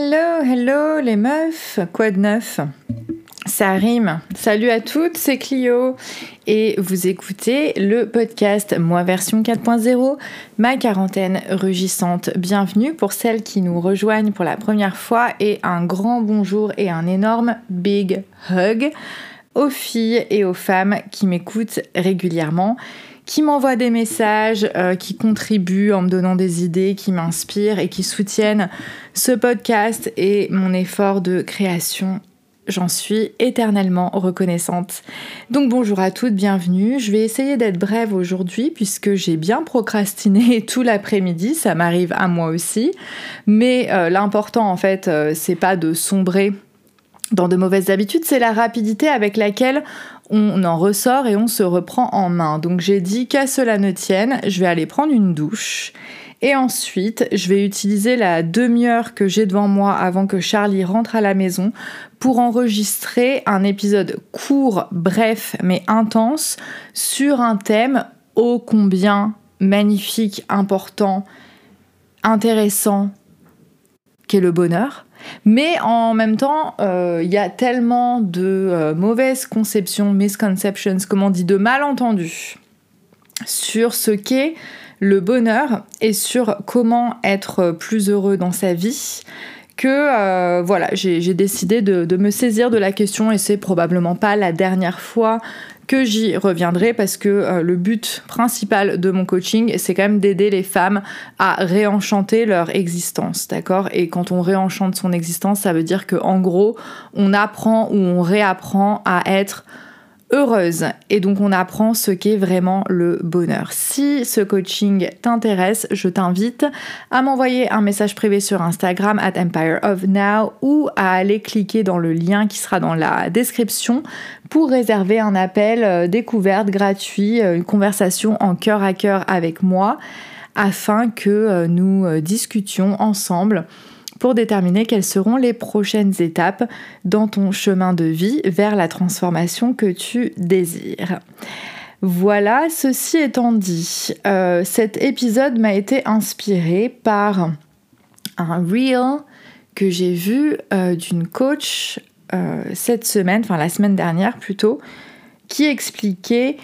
Hello, hello les meufs, quoi de neuf? Ça rime. Salut à toutes, c'est Clio et vous écoutez le podcast Moi version 4.0, ma quarantaine rugissante. Bienvenue pour celles qui nous rejoignent pour la première fois et un grand bonjour et un énorme big hug aux filles et aux femmes qui m'écoutent régulièrement qui m'envoient des messages, euh, qui contribuent en me donnant des idées, qui m'inspirent et qui soutiennent ce podcast et mon effort de création. J'en suis éternellement reconnaissante. Donc bonjour à toutes, bienvenue. Je vais essayer d'être brève aujourd'hui puisque j'ai bien procrastiné tout l'après-midi, ça m'arrive à moi aussi. Mais euh, l'important en fait, euh, c'est pas de sombrer dans de mauvaises habitudes, c'est la rapidité avec laquelle on en ressort et on se reprend en main. Donc j'ai dit qu'à cela ne tienne, je vais aller prendre une douche. Et ensuite, je vais utiliser la demi-heure que j'ai devant moi avant que Charlie rentre à la maison pour enregistrer un épisode court, bref, mais intense sur un thème ô combien magnifique, important, intéressant qu'est le bonheur. Mais en même temps, euh, il y a tellement de euh, mauvaises conceptions, misconceptions, comme on dit, de malentendus sur ce qu'est le bonheur et sur comment être plus heureux dans sa vie que euh, voilà, j'ai décidé de, de, me saisir de la question et c'est probablement pas la dernière fois que j'y reviendrai parce que euh, le but principal de mon coaching, c'est quand même d'aider les femmes à réenchanter leur existence, d'accord? Et quand on réenchante son existence, ça veut dire que en gros, on apprend ou on réapprend à être heureuse et donc on apprend ce qu'est vraiment le bonheur. Si ce coaching t'intéresse, je t'invite à m'envoyer un message privé sur Instagram at Empire of Now ou à aller cliquer dans le lien qui sera dans la description pour réserver un appel euh, découverte gratuit, euh, une conversation en cœur à cœur avec moi afin que euh, nous discutions ensemble pour déterminer quelles seront les prochaines étapes dans ton chemin de vie vers la transformation que tu désires. Voilà, ceci étant dit, euh, cet épisode m'a été inspiré par un reel que j'ai vu euh, d'une coach euh, cette semaine, enfin la semaine dernière plutôt, qui expliquait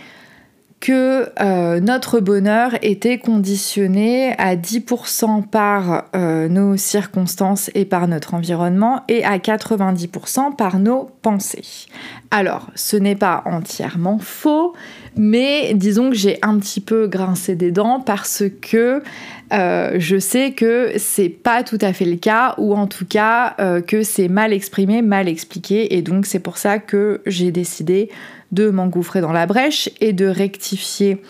que euh, notre bonheur était conditionné à 10% par euh, nos circonstances et par notre environnement et à 90% par nos pensées. Alors, ce n'est pas entièrement faux, mais disons que j'ai un petit peu grincé des dents parce que euh, je sais que c'est pas tout à fait le cas, ou en tout cas que c'est mal exprimé, mal expliqué, et donc c'est pour ça que j'ai décidé de m'engouffrer dans la brèche et de rectifier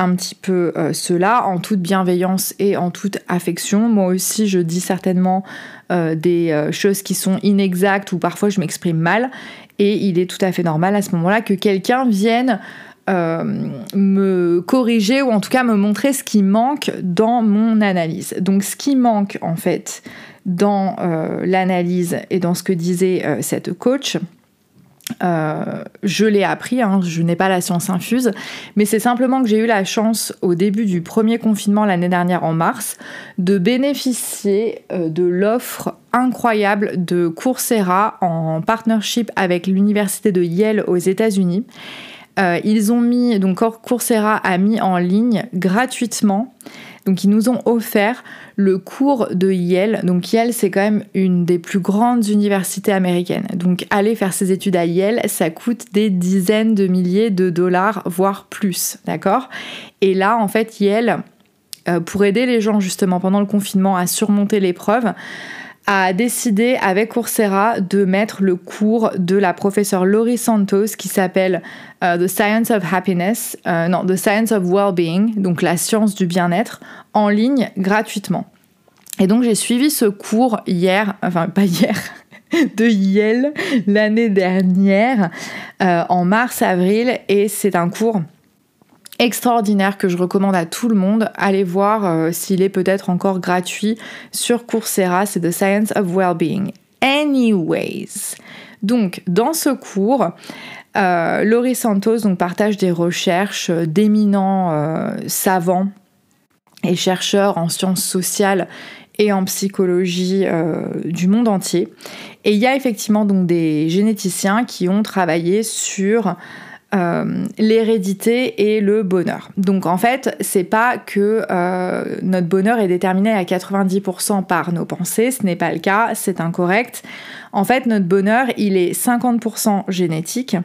un petit peu euh, cela en toute bienveillance et en toute affection. Moi aussi, je dis certainement euh, des euh, choses qui sont inexactes ou parfois je m'exprime mal et il est tout à fait normal à ce moment-là que quelqu'un vienne me corriger ou en tout cas me montrer ce qui manque dans mon analyse. Donc ce qui manque en fait dans l'analyse et dans ce que disait cette coach, euh, je l'ai appris, hein, je n'ai pas la science infuse, mais c'est simplement que j'ai eu la chance au début du premier confinement l'année dernière en mars de bénéficier euh, de l'offre incroyable de Coursera en partnership avec l'université de Yale aux États-Unis. Euh, ils ont mis, donc Coursera a mis en ligne gratuitement donc ils nous ont offert le cours de Yale. Donc Yale, c'est quand même une des plus grandes universités américaines. Donc aller faire ses études à Yale, ça coûte des dizaines de milliers de dollars, voire plus, d'accord? Et là, en fait, Yale, euh, pour aider les gens justement pendant le confinement à surmonter l'épreuve, a décidé avec Coursera de mettre le cours de la professeure Laurie Santos qui s'appelle euh, The Science of Happiness, euh, non, The Science of Well-being, donc la science du bien-être, en ligne gratuitement. Et donc j'ai suivi ce cours hier, enfin pas hier, de Yale l'année dernière, euh, en mars-avril, et c'est un cours extraordinaire que je recommande à tout le monde. Allez voir euh, s'il est peut-être encore gratuit sur Coursera, c'est The Science of Wellbeing. Anyways, donc dans ce cours, euh, Laurie Santos donc, partage des recherches d'éminents euh, savants et chercheurs en sciences sociales et en psychologie du monde entier. Et il y a effectivement donc des généticiens qui ont travaillé sur euh, l'hérédité et le bonheur. Donc en fait, c'est pas que euh, notre bonheur est déterminé à 90% par nos pensées, ce n'est pas le cas, c'est incorrect. En fait, notre bonheur, il est 50% génétique,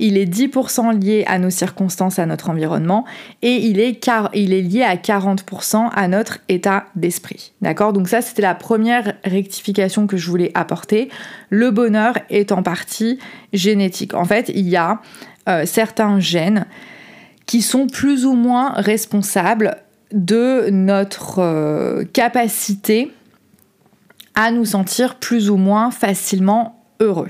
il est 10% lié à nos circonstances, à notre environnement, et il est, car, il est lié à 40% à notre état d'esprit. D'accord? Donc ça, c'était la première rectification que je voulais apporter. Le bonheur est en partie génétique. En fait, il y a euh, certains gènes qui sont plus ou moins responsables de notre euh, capacité à nous sentir plus ou moins facilement heureux.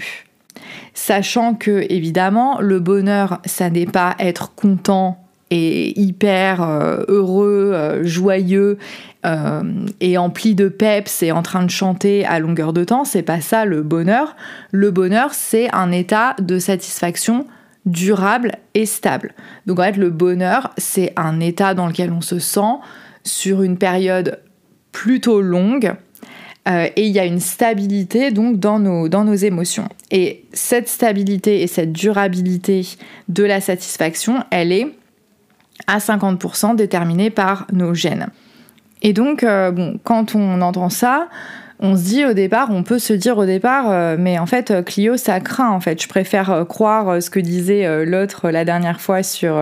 Sachant que, évidemment, le bonheur, ça n'est pas être content et hyper euh, heureux, joyeux et empli de peps et en train de chanter à longueur de temps, c'est pas ça le bonheur. Le bonheur, c'est un état de satisfaction durable et stable. Donc en fait, le bonheur, c'est un état dans lequel on se sent sur une période plutôt longue. Euh, et il y a une stabilité donc dans nos, dans émotions. Et cette stabilité et cette durabilité de la satisfaction, elle est à 50% déterminée par nos gènes. Et donc, euh, quand on entend ça, on se dit au départ, on peut se dire au départ, euh, mais en fait, euh, Clio, ça craint. En fait, je préfère euh, croire ce que disait l'autre la dernière fois sur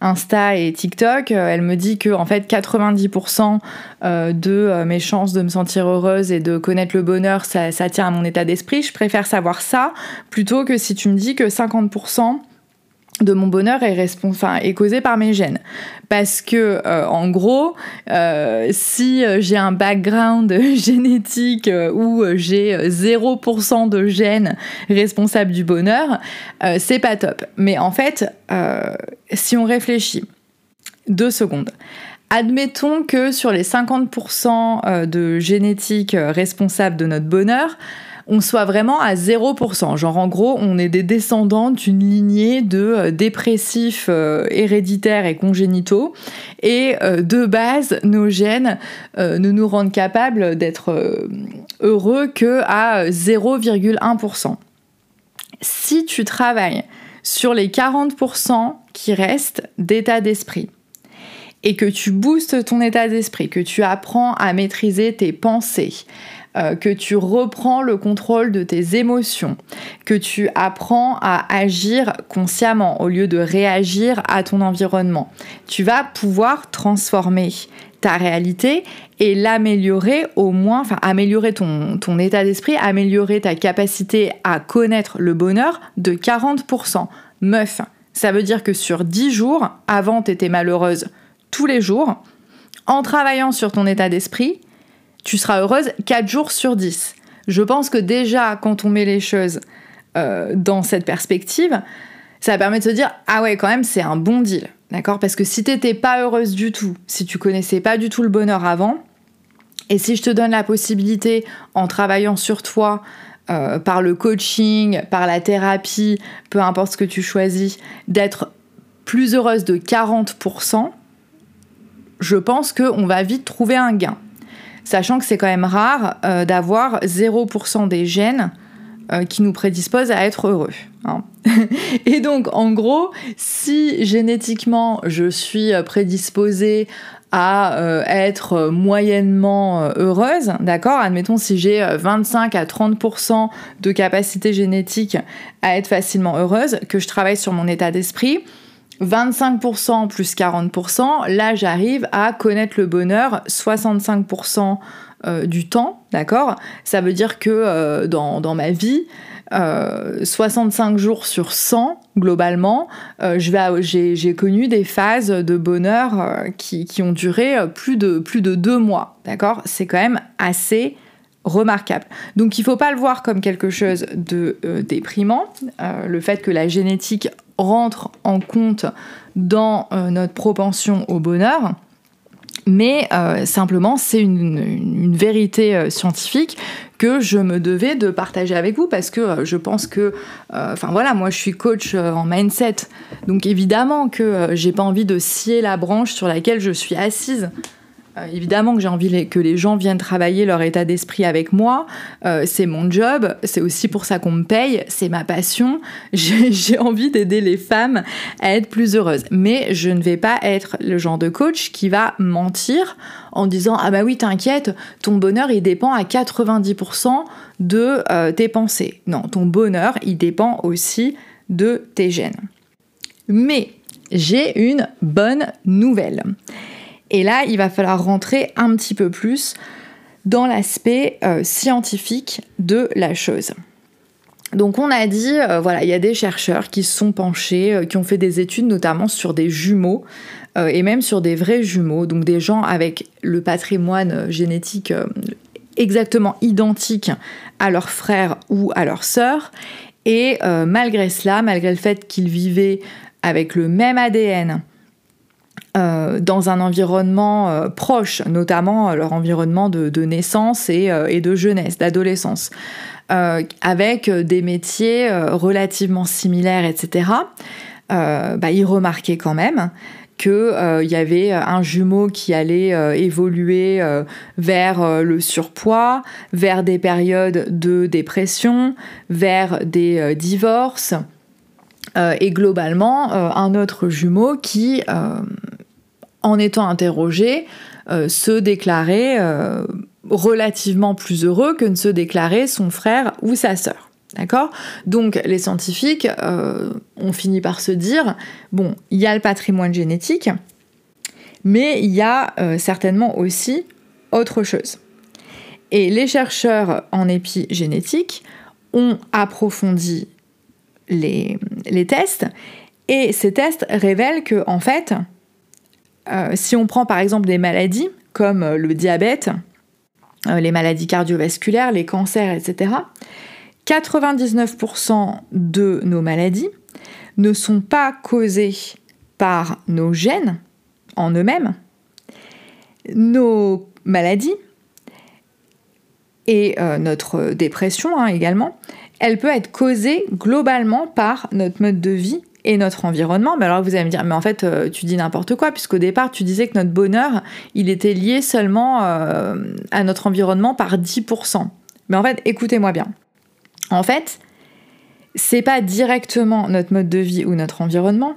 Insta et TikTok. Elle me dit que en fait, 90% de mes chances de me sentir heureuse et de connaître le bonheur, ça, ça tient à mon état d'esprit. Je préfère savoir ça plutôt que si tu me dis que 50% de mon bonheur est, causé par mes gènes. Parce que, euh, en gros, euh, si euh, j'ai un background génétique où j'ai 0% de gènes responsables du bonheur, c'est pas top. Mais en fait, si on réfléchit deux secondes, admettons que sur les 50% de génétique responsable de notre bonheur, on soit vraiment à 0%. Genre en gros, on est des descendants d'une lignée de euh, dépressifs euh, héréditaires et congénitaux. Et euh, de base, nos gènes ne nous rendent capables d'être heureux que à 0,1%. Si tu travailles sur les 40% qui restent d'état d'esprit, et que tu boostes ton état d'esprit, que tu apprends à maîtriser tes pensées, euh, que tu reprends le contrôle de tes émotions, que tu apprends à agir consciemment au lieu de réagir à ton environnement. Tu vas pouvoir transformer ta réalité et l'améliorer au moins, enfin améliorer ton, ton état d'esprit, améliorer ta capacité à connaître le bonheur de 40%. Meuf, ça veut dire que sur 10 jours, avant tu étais malheureuse tous les jours, en travaillant sur ton état d'esprit, tu seras heureuse 4 jours sur 10. Je pense que déjà, quand on met les choses euh, dans cette perspective, ça permet de se dire ah ouais, quand même, c'est un bon deal. D'accord? Parce que si t'étais pas heureuse du tout, si tu connaissais pas du tout le bonheur avant, et si je te donne la possibilité, en travaillant sur toi, euh, par le coaching, par la thérapie, peu importe ce que tu choisis, d'être plus heureuse de 40%, je pense qu'on va vite trouver un gain sachant que c'est quand même rare euh, d'avoir 0% des gènes euh, qui nous prédisposent à être heureux. Hein. Et donc, en gros, si génétiquement je suis prédisposée à euh, être moyennement heureuse, d'accord Admettons si j'ai 25 à 30% de capacité génétique à être facilement heureuse, que je travaille sur mon état d'esprit, 25% plus 40%, là j'arrive à connaître le bonheur 65% euh, du temps, d'accord? Ça veut dire que euh, dans, ma vie, 65 euh, jours sur 100, globalement, j'ai connu des phases de bonheur qui, qui, ont duré plus de, plus de deux mois, d'accord? C'est quand même assez remarquable. Donc il ne faut pas le voir comme quelque chose de déprimant, le fait que la génétique rentre en compte dans euh, notre propension au bonheur. Mais euh, simplement, c'est une, vérité euh, scientifique que je me devais de partager avec vous parce que je pense que, enfin voilà, moi je suis coach en mindset, donc évidemment que j'ai pas envie de scier la branche sur laquelle je suis assise Euh, évidemment que j'ai envie que les gens viennent travailler leur état d'esprit avec moi. Euh, c'est mon job, c'est aussi pour ça qu'on me paye, c'est ma passion. J'ai envie d'aider les femmes à être plus heureuses. Mais je ne vais pas être le genre de coach qui va mentir en disant Ah bah oui, t'inquiète, ton bonheur il dépend à 90% de euh, tes pensées. Non, ton bonheur il dépend aussi de tes gènes. Mais j'ai une bonne nouvelle. Et là, il va falloir rentrer un petit peu plus dans l'aspect euh, scientifique de la chose. Donc on a dit, euh, voilà, il y a des chercheurs qui se sont penchés, euh, qui ont fait des études notamment sur des jumeaux et même sur des vrais jumeaux, donc des gens avec le patrimoine génétique exactement identique à leurs frères ou à leurs sœurs. Et malgré cela, malgré le fait qu'ils vivaient avec le même ADN, euh, dans un environnement euh, proche, notamment euh, leur environnement de, naissance et, de jeunesse, d'adolescence, avec des métiers relativement similaires, etc. Bah, ils remarquaient quand même qu'il y avait un jumeau qui allait évoluer vers le surpoids, vers des périodes de dépression, vers des divorces, et globalement un autre jumeau qui en étant interrogé, euh, se déclarer euh, relativement plus heureux que ne se déclarer son frère ou sa sœur. D'accord? Donc les scientifiques euh, ont fini par se dire, bon, il y a le patrimoine génétique, mais il y a certainement aussi autre chose. Et les chercheurs en épigénétique ont approfondi les, les tests, et ces tests révèlent que, en fait, euh, si on prend par exemple des maladies comme euh, le diabète, euh, les maladies cardiovasculaires, les cancers, etc., 99% de nos maladies ne sont pas causées par nos gènes en eux-mêmes. Nos maladies et notre dépression hein, également, elle peut être causée globalement par notre mode de vie et notre environnement. Mais alors vous allez me dire, mais en fait, euh, tu dis n'importe quoi, puisqu'au départ, tu disais que notre bonheur, il était lié seulement euh, à notre environnement par 10%. Mais en fait, écoutez-moi bien. En fait, c'est pas directement notre mode de vie ou notre environnement,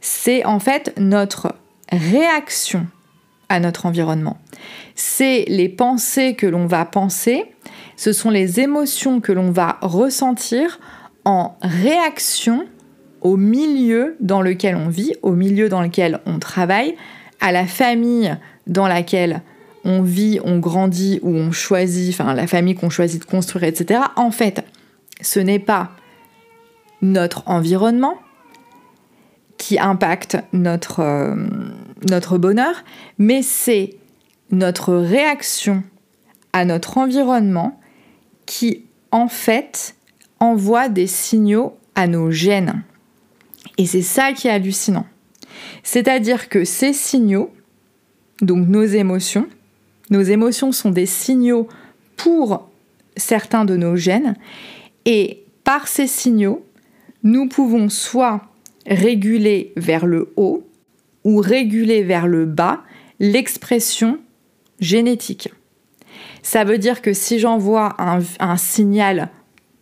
c'est en fait notre réaction à notre environnement. C'est les pensées que l'on va penser, ce sont les émotions que l'on va ressentir en réaction au milieu dans lequel on vit, au milieu dans lequel on travaille, à la famille dans laquelle on vit, on grandit ou on choisit, enfin la famille qu'on choisit de construire, etc. En fait, ce n'est pas notre environnement qui impacte notre, euh, notre bonheur, mais c'est notre réaction à notre environnement qui, en fait, envoie des signaux à nos gènes. Et c'est ça qui est hallucinant. C'est-à-dire que ces signaux, donc nos émotions, nos émotions sont des signaux pour certains de nos gènes, et par ces signaux, nous pouvons soit réguler vers le haut ou réguler vers le bas l'expression génétique. Ça veut dire que si j'envoie un, signal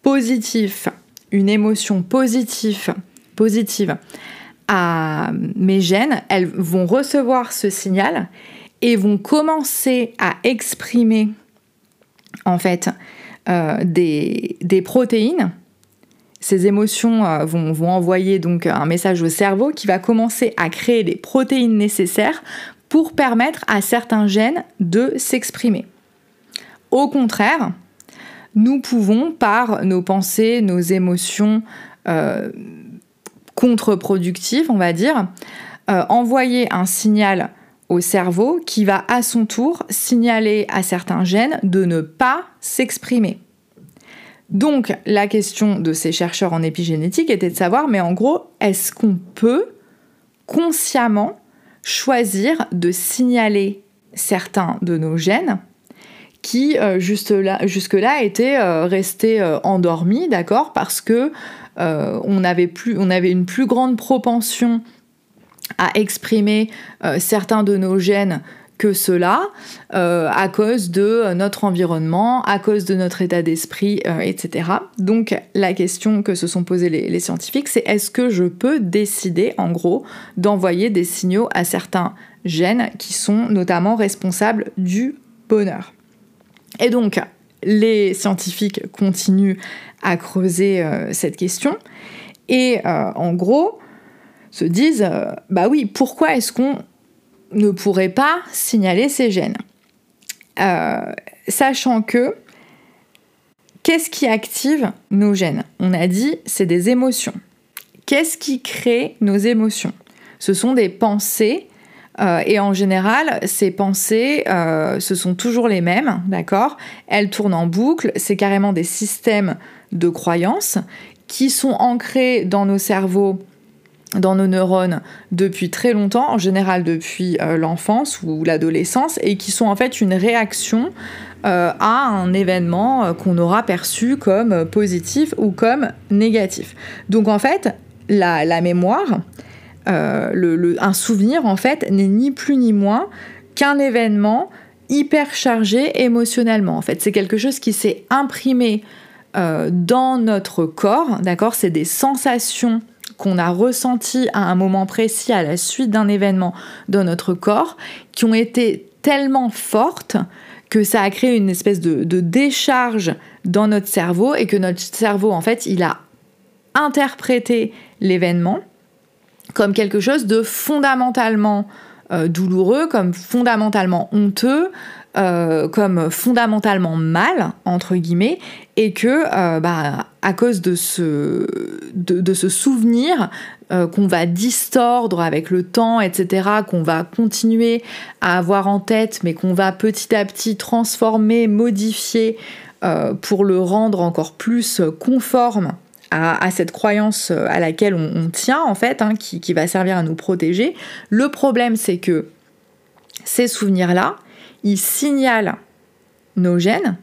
positif, une émotion positive positive à mes gènes, elles vont recevoir ce signal et vont commencer à exprimer en fait euh, des, protéines. Ces émotions euh, vont, envoyer donc un message au cerveau qui va commencer à créer les protéines nécessaires pour permettre à certains gènes de s'exprimer. Au contraire, nous pouvons, par nos pensées, nos émotions, euh, contre-productif, on va dire, euh, envoyer un signal au cerveau qui va à son tour signaler à certains gènes de ne pas s'exprimer. Donc la question de ces chercheurs en épigénétique était de savoir, mais en gros, est-ce qu'on peut consciemment choisir de signaler certains de nos gènes qui euh, jusque-là étaient euh, restés endormis, d'accord, parce que on, avait on avait une plus grande propension à exprimer euh, certains de nos gènes que cela euh, à cause de notre environnement, à cause de notre état d'esprit, euh, etc. Donc la question que se sont posées les, scientifiques, c'est est-ce que je peux décider, en gros, d'envoyer des signaux à certains gènes qui sont notamment responsables du bonheur? Et donc les scientifiques continuent à creuser euh, cette question et en gros se disent bah oui, pourquoi est-ce qu'on ne pourrait pas signaler ces gènes? Euh, sachant que, qu'est-ce qui active nos gènes? On a dit, c'est des émotions. Qu'est-ce qui crée nos émotions? Ce sont des pensées. Euh, et en général, ces pensées, euh, ce sont toujours les mêmes, d'accord? Elles tournent en boucle, c'est carrément des systèmes de croyances qui sont ancrés dans nos cerveaux dans nos neurones depuis très longtemps, en général depuis euh, l'enfance ou l'adolescence, et qui sont en fait une réaction à un événement qu'on aura perçu comme positif ou comme négatif. Donc en fait, la, mémoire, un souvenir en fait n'est ni plus ni moins qu'un événement hyper chargé émotionnellement. En fait, c'est quelque chose qui s'est imprimé dans notre corps, d'accord? C'est des sensations qu'on a ressenti à un moment précis à la suite d'un événement dans notre corps qui ont été tellement fortes que ça a créé une espèce de, décharge dans notre cerveau et que notre cerveau, en fait, il a interprété l'événement comme quelque chose de fondamentalement euh, douloureux, comme fondamentalement honteux, euh, comme fondamentalement mal, entre guillemets, et que euh, bah, à cause de ce, souvenir qu'on va distordre avec le temps, etc., qu'on va continuer à avoir en tête, mais qu'on va petit à petit transformer, modifier pour le rendre encore plus conforme à, cette croyance à laquelle on, tient, en fait, hein, qui, va servir à nous protéger. Le problème, c'est que ces souvenirs-là, il signale nos gènes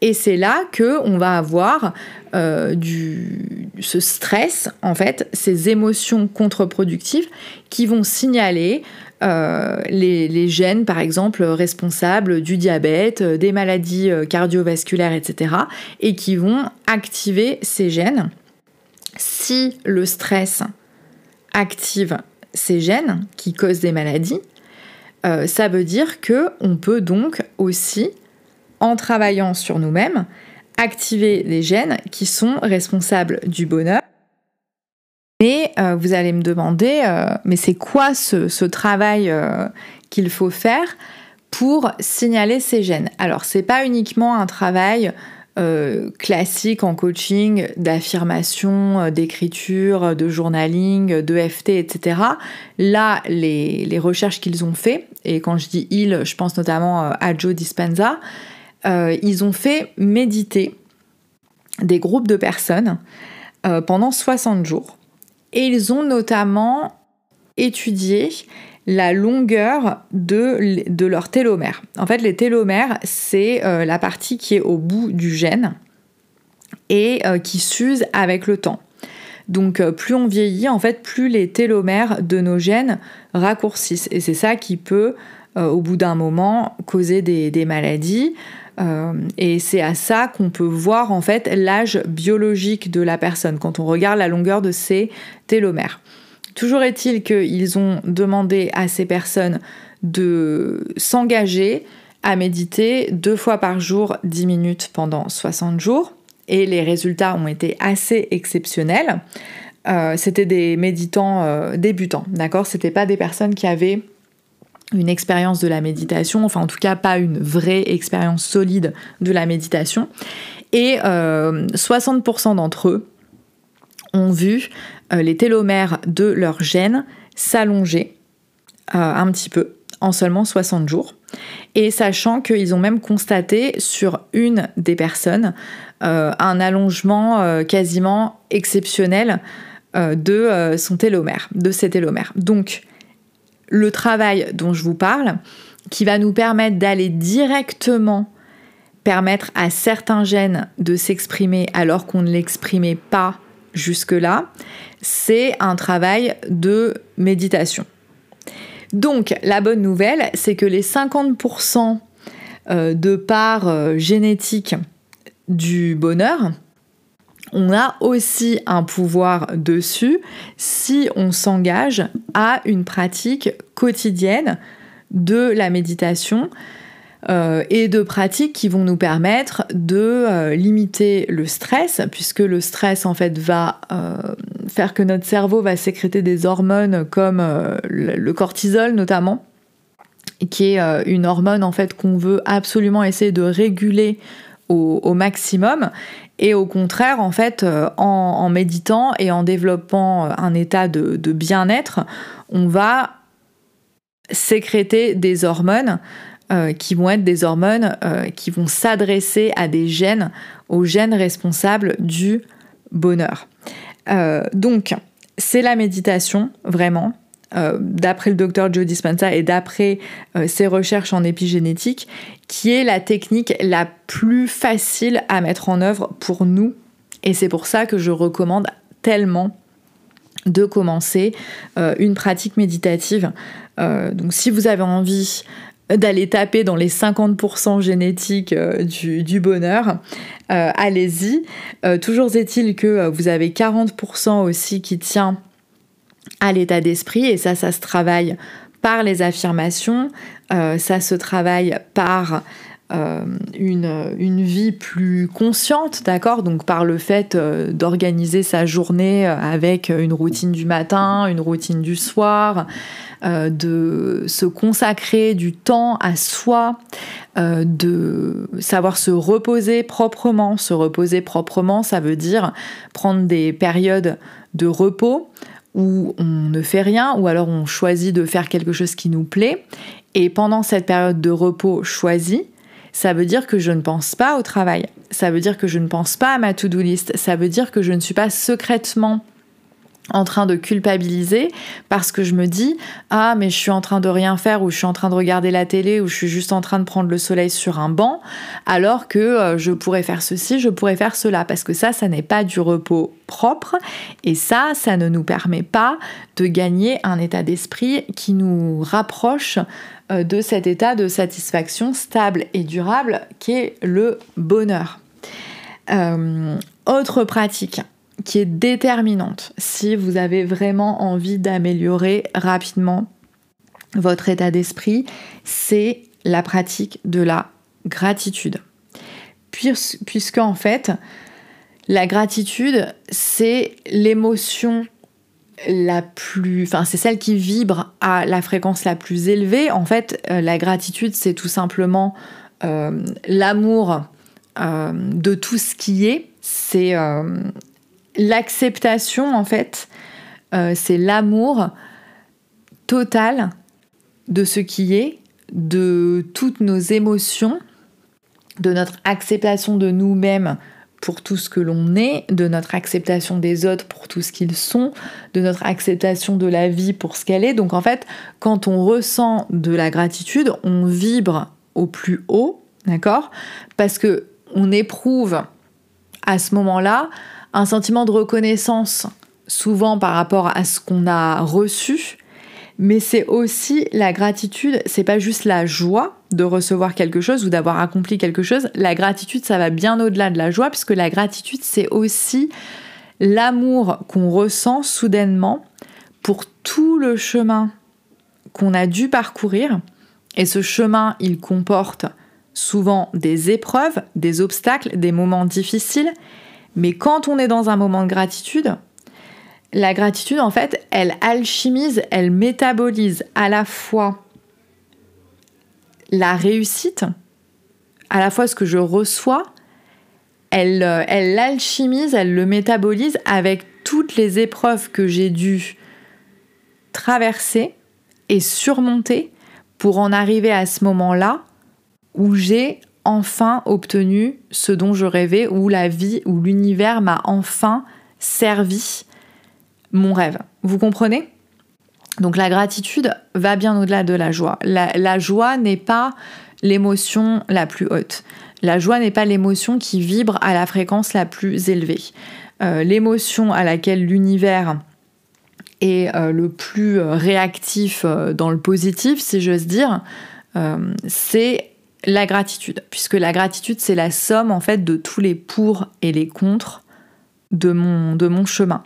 et c'est là que on va avoir euh, du, ce stress, en fait, ces émotions contre-productives qui vont signaler euh, les, gènes, par exemple, responsables du diabète, euh, des maladies cardiovasculaires, etc., et qui vont activer ces gènes. Si le stress active ces gènes qui causent des maladies, euh, ça veut dire que on peut donc aussi, en travaillant sur nous-mêmes, activer les gènes qui sont responsables du bonheur. Mais euh, vous allez me demander, euh, mais c'est quoi ce, travail qu'il faut faire pour signaler ces gènes? Alors, c'est pas uniquement un travail euh, classique en coaching d'affirmation, euh, d'écriture, de journaling, de FT, etc. Là, les, recherches qu'ils ont fait, et quand je dis ils, je pense notamment euh, à Joe Dispenza, ils ont fait méditer des groupes de personnes pendant 60 jours. Et ils ont notamment étudié la longueur de, de leur télomère. En fait, les télomères, c'est euh, la partie qui est au bout du gène et euh, qui s'use avec le temps. Donc euh, plus on vieillit, en fait, plus les télomères de nos gènes raccourcissent. Et c'est ça qui peut, au bout d'un moment, causer des maladies. Et c'est à ça qu'on peut voir en fait l'âge biologique de la personne quand on regarde la longueur de ses télomères. Toujours est-il qu'ils ont demandé à ces personnes de s'engager à méditer deux fois par jour, 10 minutes pendant 60 jours. Et les résultats ont été assez exceptionnels. Euh, c'était des méditants euh, débutants, d'accord? C'était pas des personnes qui avaient une expérience de la méditation, enfin en tout cas pas une vraie expérience solide de la méditation. Et 60% euh, d'entre eux ont vu euh, les télomères de leurs gènes s'allonger euh, un petit peu en seulement 60 jours. Et sachant qu'ils ont même constaté sur une des personnes un allongement quasiment exceptionnel de son télomère, de ses télomères. Donc, le travail dont je vous parle, qui va nous permettre d'aller directement permettre à certains gènes de s'exprimer alors qu'on ne l'exprimait pas jusque-là, c'est un travail de méditation. Donc la bonne nouvelle, c'est que les 50% euh, de part euh, génétique du bonheur, on a aussi un pouvoir dessus si on s'engage à une pratique quotidienne de la méditation euh, et de pratiques qui vont nous permettre de limiter le stress, puisque le stress en fait va faire que notre cerveau va sécréter des hormones comme le cortisol notamment, qui est euh, une hormone en fait qu'on veut absolument essayer de réguler au, maximum. Et au contraire, en fait, euh, en, méditant et en développant un état de, bien-être, on va sécréter des hormones euh, qui vont être des hormones qui vont s'adresser à des gènes, aux gènes responsables du bonheur. donc, c'est la méditation, vraiment. Euh, d'après le docteur Joe Dispenza et d'après euh, ses recherches en épigénétique, qui est la technique la plus facile à mettre en œuvre pour nous. Et c'est pour ça que je recommande tellement de commencer euh, une pratique méditative. donc si vous avez envie d'aller taper dans les 50% génétiques du, du, bonheur, allez-y. toujours est-il que vous avez 40% aussi qui tient à l'état d'esprit et ça, ça se travaille par les affirmations, euh, ça se travaille par euh, une, une, vie plus consciente, d'accord? Donc par le fait euh, d'organiser sa journée avec une routine du matin, une routine du soir, de se consacrer du temps à soi, de savoir se reposer proprement. Se reposer proprement, ça veut dire prendre des périodes de repos où on ne fait rien, ou alors on choisit de faire quelque chose qui nous plaît. Et pendant cette période de repos choisie, ça veut dire que je ne pense pas au travail. Ça veut dire que je ne pense pas à ma to-do list. Ça veut dire que je ne suis pas secrètement en train de culpabiliser parce que je me dis ah mais je suis en train de rien faire ou je suis en train de regarder la télé ou je suis juste en train de prendre le soleil sur un banc alors que euh, je pourrais faire ceci, je pourrais faire cela parce que ça ça n'est pas du repos propre et ça ça ne nous permet pas de gagner un état d'esprit qui nous rapproche euh, de cet état de satisfaction stable et durable qui est le bonheur. Euh, autre pratique qui est déterminante si vous avez vraiment envie d'améliorer rapidement votre état d'esprit, c'est la pratique de la gratitude. Puisque en fait, la gratitude, c'est l'émotion la plus, enfin c'est celle qui vibre à la fréquence la plus élevée. En fait, euh, la gratitude, c'est tout simplement euh, l'amour euh, de tout ce qui est. C'est l'acceptation, en fait, euh, c'est l'amour total de ce qui est, de toutes nos émotions, de notre acceptation de nous-mêmes pour tout ce que l'on est, de notre acceptation des autres pour tout ce qu'ils sont, de notre acceptation de la vie pour ce qu'elle est. Donc en fait, quand on ressent de la gratitude, on vibre au plus haut, d'accord? Parce que on éprouve à ce moment-là un sentiment de reconnaissance, souvent par rapport à ce qu'on a reçu, mais c'est aussi la gratitude, c'est pas juste la joie de recevoir quelque chose ou d'avoir accompli quelque chose. La gratitude, ça va bien au-delà de la joie, puisque la gratitude, c'est aussi l'amour qu'on ressent soudainement pour tout le chemin qu'on a dû parcourir. Et ce chemin, il comporte souvent des épreuves, des obstacles, des moments difficiles, mais quand on est dans un moment de gratitude, la gratitude, en fait, elle alchimise, elle métabolise à la fois la réussite, à la fois ce que je reçois, elle, euh, l'alchimise, elle le métabolise avec toutes les épreuves que j'ai dû traverser et surmonter pour en arriver à ce moment-là où j'ai enfin obtenu ce dont je rêvais, ou la vie, ou l'univers m'a enfin servi mon rêve. Vous comprenez? Donc la gratitude va bien au-delà de la joie. La, joie n'est pas l'émotion la plus haute. La joie n'est pas l'émotion qui vibre à la fréquence la plus élevée. Euh, l'émotion à laquelle l'univers et le plus réactif dans le positif, si j'ose dire, c'est la gratitude, puisque la gratitude, c'est la somme en fait de tous les pour et les contre de mon, chemin.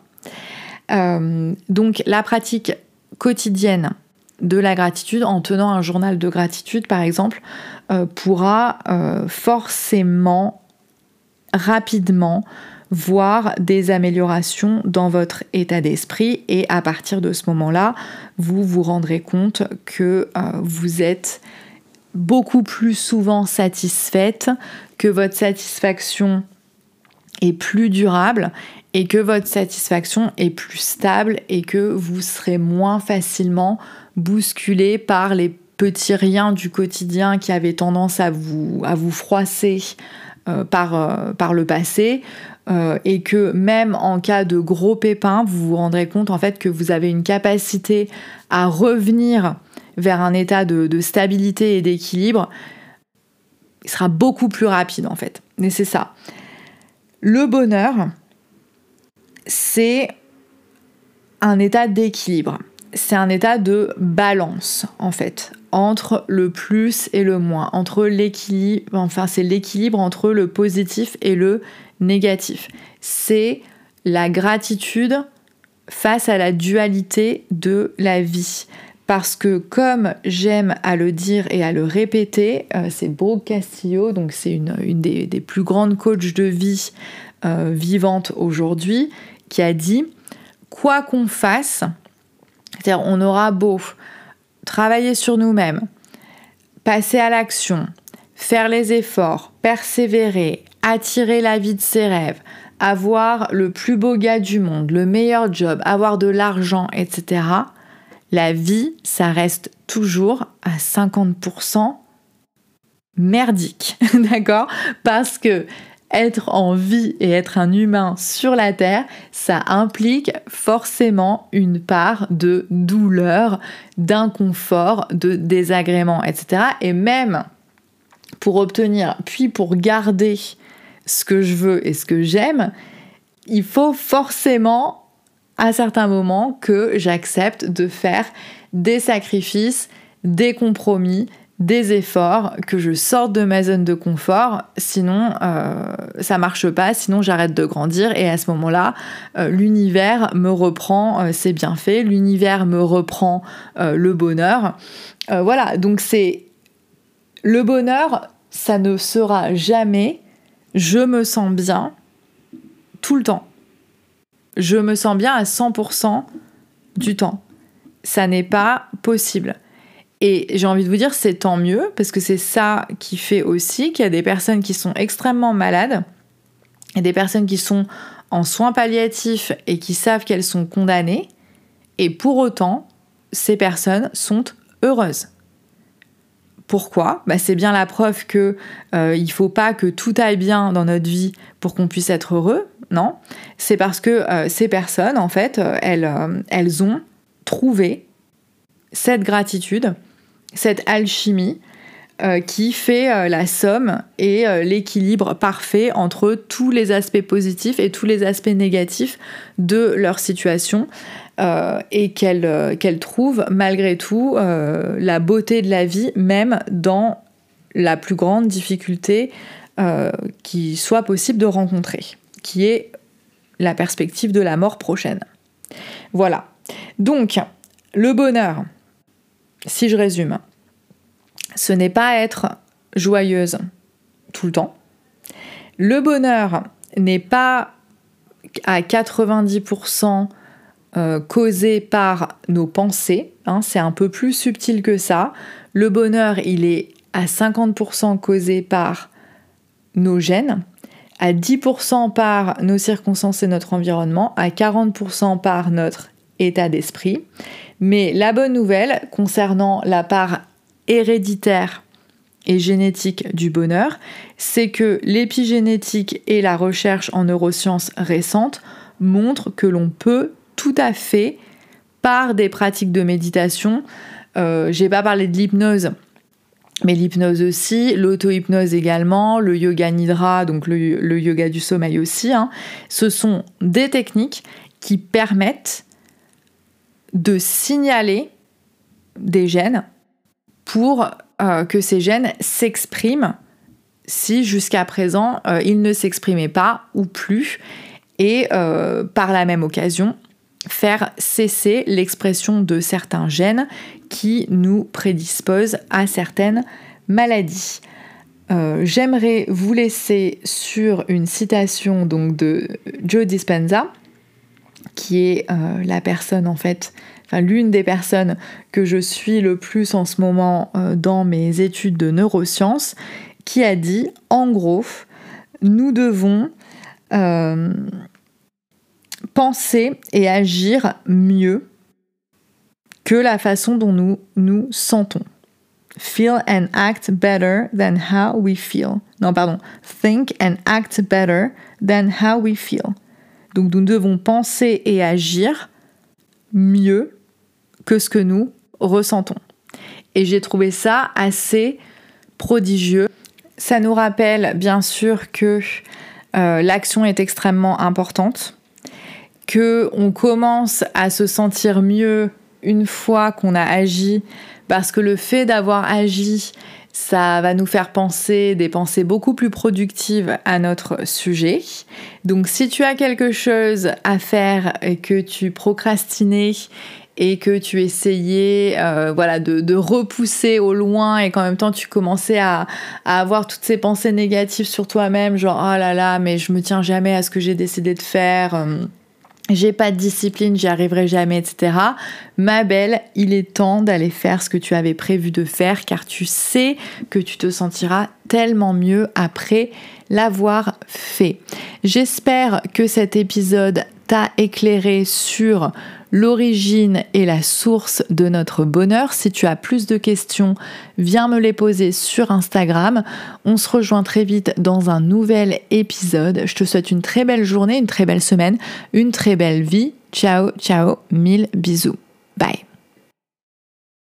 donc la pratique quotidienne de la gratitude en tenant un journal de gratitude par exemple euh, pourra euh, forcément rapidement voir des améliorations dans votre état d'esprit et à partir de ce moment-là, vous vous rendrez compte que euh, vous êtes beaucoup plus souvent satisfaite, que votre satisfaction est plus durable et que votre satisfaction est plus stable et que vous serez moins facilement bousculé par les petits riens du quotidien qui avaient tendance à vous, froisser euh, par, euh, par le passé. Euh, et que même en cas de gros pépins, vous vous rendrez compte en fait que vous avez une capacité à revenir vers un état de, stabilité et d'équilibre. Il sera beaucoup plus rapide en fait. Et c'est ça. Le bonheur, c'est un état d'équilibre c'est un état de balance en fait entre le plus et le moins, entre l'équilibre, enfin c'est l'équilibre entre le positif et le négatif. C'est la gratitude face à la dualité de la vie. Parce que comme j'aime à le dire et à le répéter, euh, c'est Brooke Castillo, donc c'est une, des, plus grandes coachs de vie euh, vivantes aujourd'hui, qui a dit, quoi qu'on fasse, c'est-à-dire, on aura beau travailler sur nous-mêmes, passer à l'action, faire les efforts, persévérer, attirer la vie de ses rêves, avoir le plus beau gars du monde, le meilleur job, avoir de l'argent, etc. La vie, ça reste toujours à 50% merdique, d'accord? Parce que être en vie et être un humain sur la Terre, ça implique forcément une part de douleur, d'inconfort, de désagrément, etc. Et même pour obtenir, puis pour garder ce que je veux et ce que j'aime, il faut forcément à certains moments que j'accepte de faire des sacrifices, des compromis, des efforts, que je sorte de ma zone de confort, sinon euh, ça marche pas, sinon j'arrête de grandir. Et à ce moment-là, euh, l'univers me reprend euh, ses bienfaits, l'univers me reprend le bonheur. voilà, donc c'est le bonheur, ça ne sera jamais je me sens bien tout le temps. Je me sens bien à 100% du temps. Ça n'est pas possible. Et j'ai envie de vous dire, c'est tant mieux, parce que c'est ça qui fait aussi qu'il y a des personnes qui sont extrêmement malades, et des personnes qui sont en soins palliatifs et qui savent qu'elles sont condamnées, et pour autant, ces personnes sont heureuses. Pourquoi bah, C'est bien la preuve que euh, il faut pas que tout aille bien dans notre vie pour qu'on puisse être heureux, non? C'est parce que euh, ces personnes, en fait, euh, euh, elles ont trouvé cette gratitude cette alchimie euh, qui fait euh, la somme et euh, l'équilibre parfait entre tous les aspects positifs et tous les aspects négatifs de leur situation et qu'elles trouvent malgré tout la beauté de la vie même dans la plus grande difficulté qui soit possible de rencontrer, qui est la perspective de la mort prochaine. Voilà. Donc, le bonheur, si je résume, ce n'est pas être joyeuse tout le temps. Le bonheur n'est pas à 90% euh, causé par nos pensées, hein, c'est un peu plus subtil que ça. Le bonheur, il est à 50% causé par nos gènes, à 10% par nos circonstances et notre environnement, à 40% par notre état d'esprit. Mais la bonne nouvelle concernant la part héréditaire et génétique du bonheur, c'est que l'épigénétique et la recherche en neurosciences récentes montrent que l'on peut tout à fait, par des pratiques de méditation, euh, j'ai pas parlé de l'hypnose, mais l'hypnose aussi, l'auto-hypnose également, le yoga nidra, donc le, yoga du sommeil aussi, hein, ce sont des techniques qui permettent de signaler des gènes pour euh, que ces gènes s'expriment si jusqu'à présent euh, ils ne s'exprimaient pas ou plus et euh, par la même occasion faire cesser l'expression de certains gènes qui nous prédisposent à certaines maladies. J'aimerais vous laisser sur une citation donc de Joe Dispenza, qui est la personne en fait l'une des personnes que je suis le plus en ce moment euh, dans mes études de neurosciences, qui a dit, en gros, nous devons euh, penser et agir mieux que la façon dont nous nous sentons. Feel and act better than how we feel. Non, pardon. Think and act better than how we feel. Donc nous devons penser et agir mieux que ce que nous ressentons. Et j'ai trouvé ça assez prodigieux. Ça nous rappelle bien sûr que euh, l'action est extrêmement importante, que on commence à se sentir mieux une fois qu'on a agi, parce que le fait d'avoir agi, ça va nous faire penser des pensées beaucoup plus productives à notre sujet. Donc si tu as quelque chose à faire et que tu procrastinais et que tu essayais euh, voilà, de, repousser au loin et qu'en même temps tu commençais à, avoir toutes ces pensées négatives sur toi-même, genre oh là là, mais je me tiens jamais à ce que j'ai décidé de faire. Euh, j'ai pas de discipline, j'y arriverai jamais, etc. Ma belle, il est temps d'aller faire ce que tu avais prévu de faire car tu sais que tu te sentiras tellement mieux après l'avoir fait. J'espère que cet épisode t'a éclairé sur l'origine et la source de notre bonheur. Si tu as plus de questions, viens me les poser sur Instagram. On se rejoint très vite dans un nouvel épisode. Je te souhaite une très belle journée, une très belle semaine, une très belle vie. Ciao, ciao, mille bisous. Bye.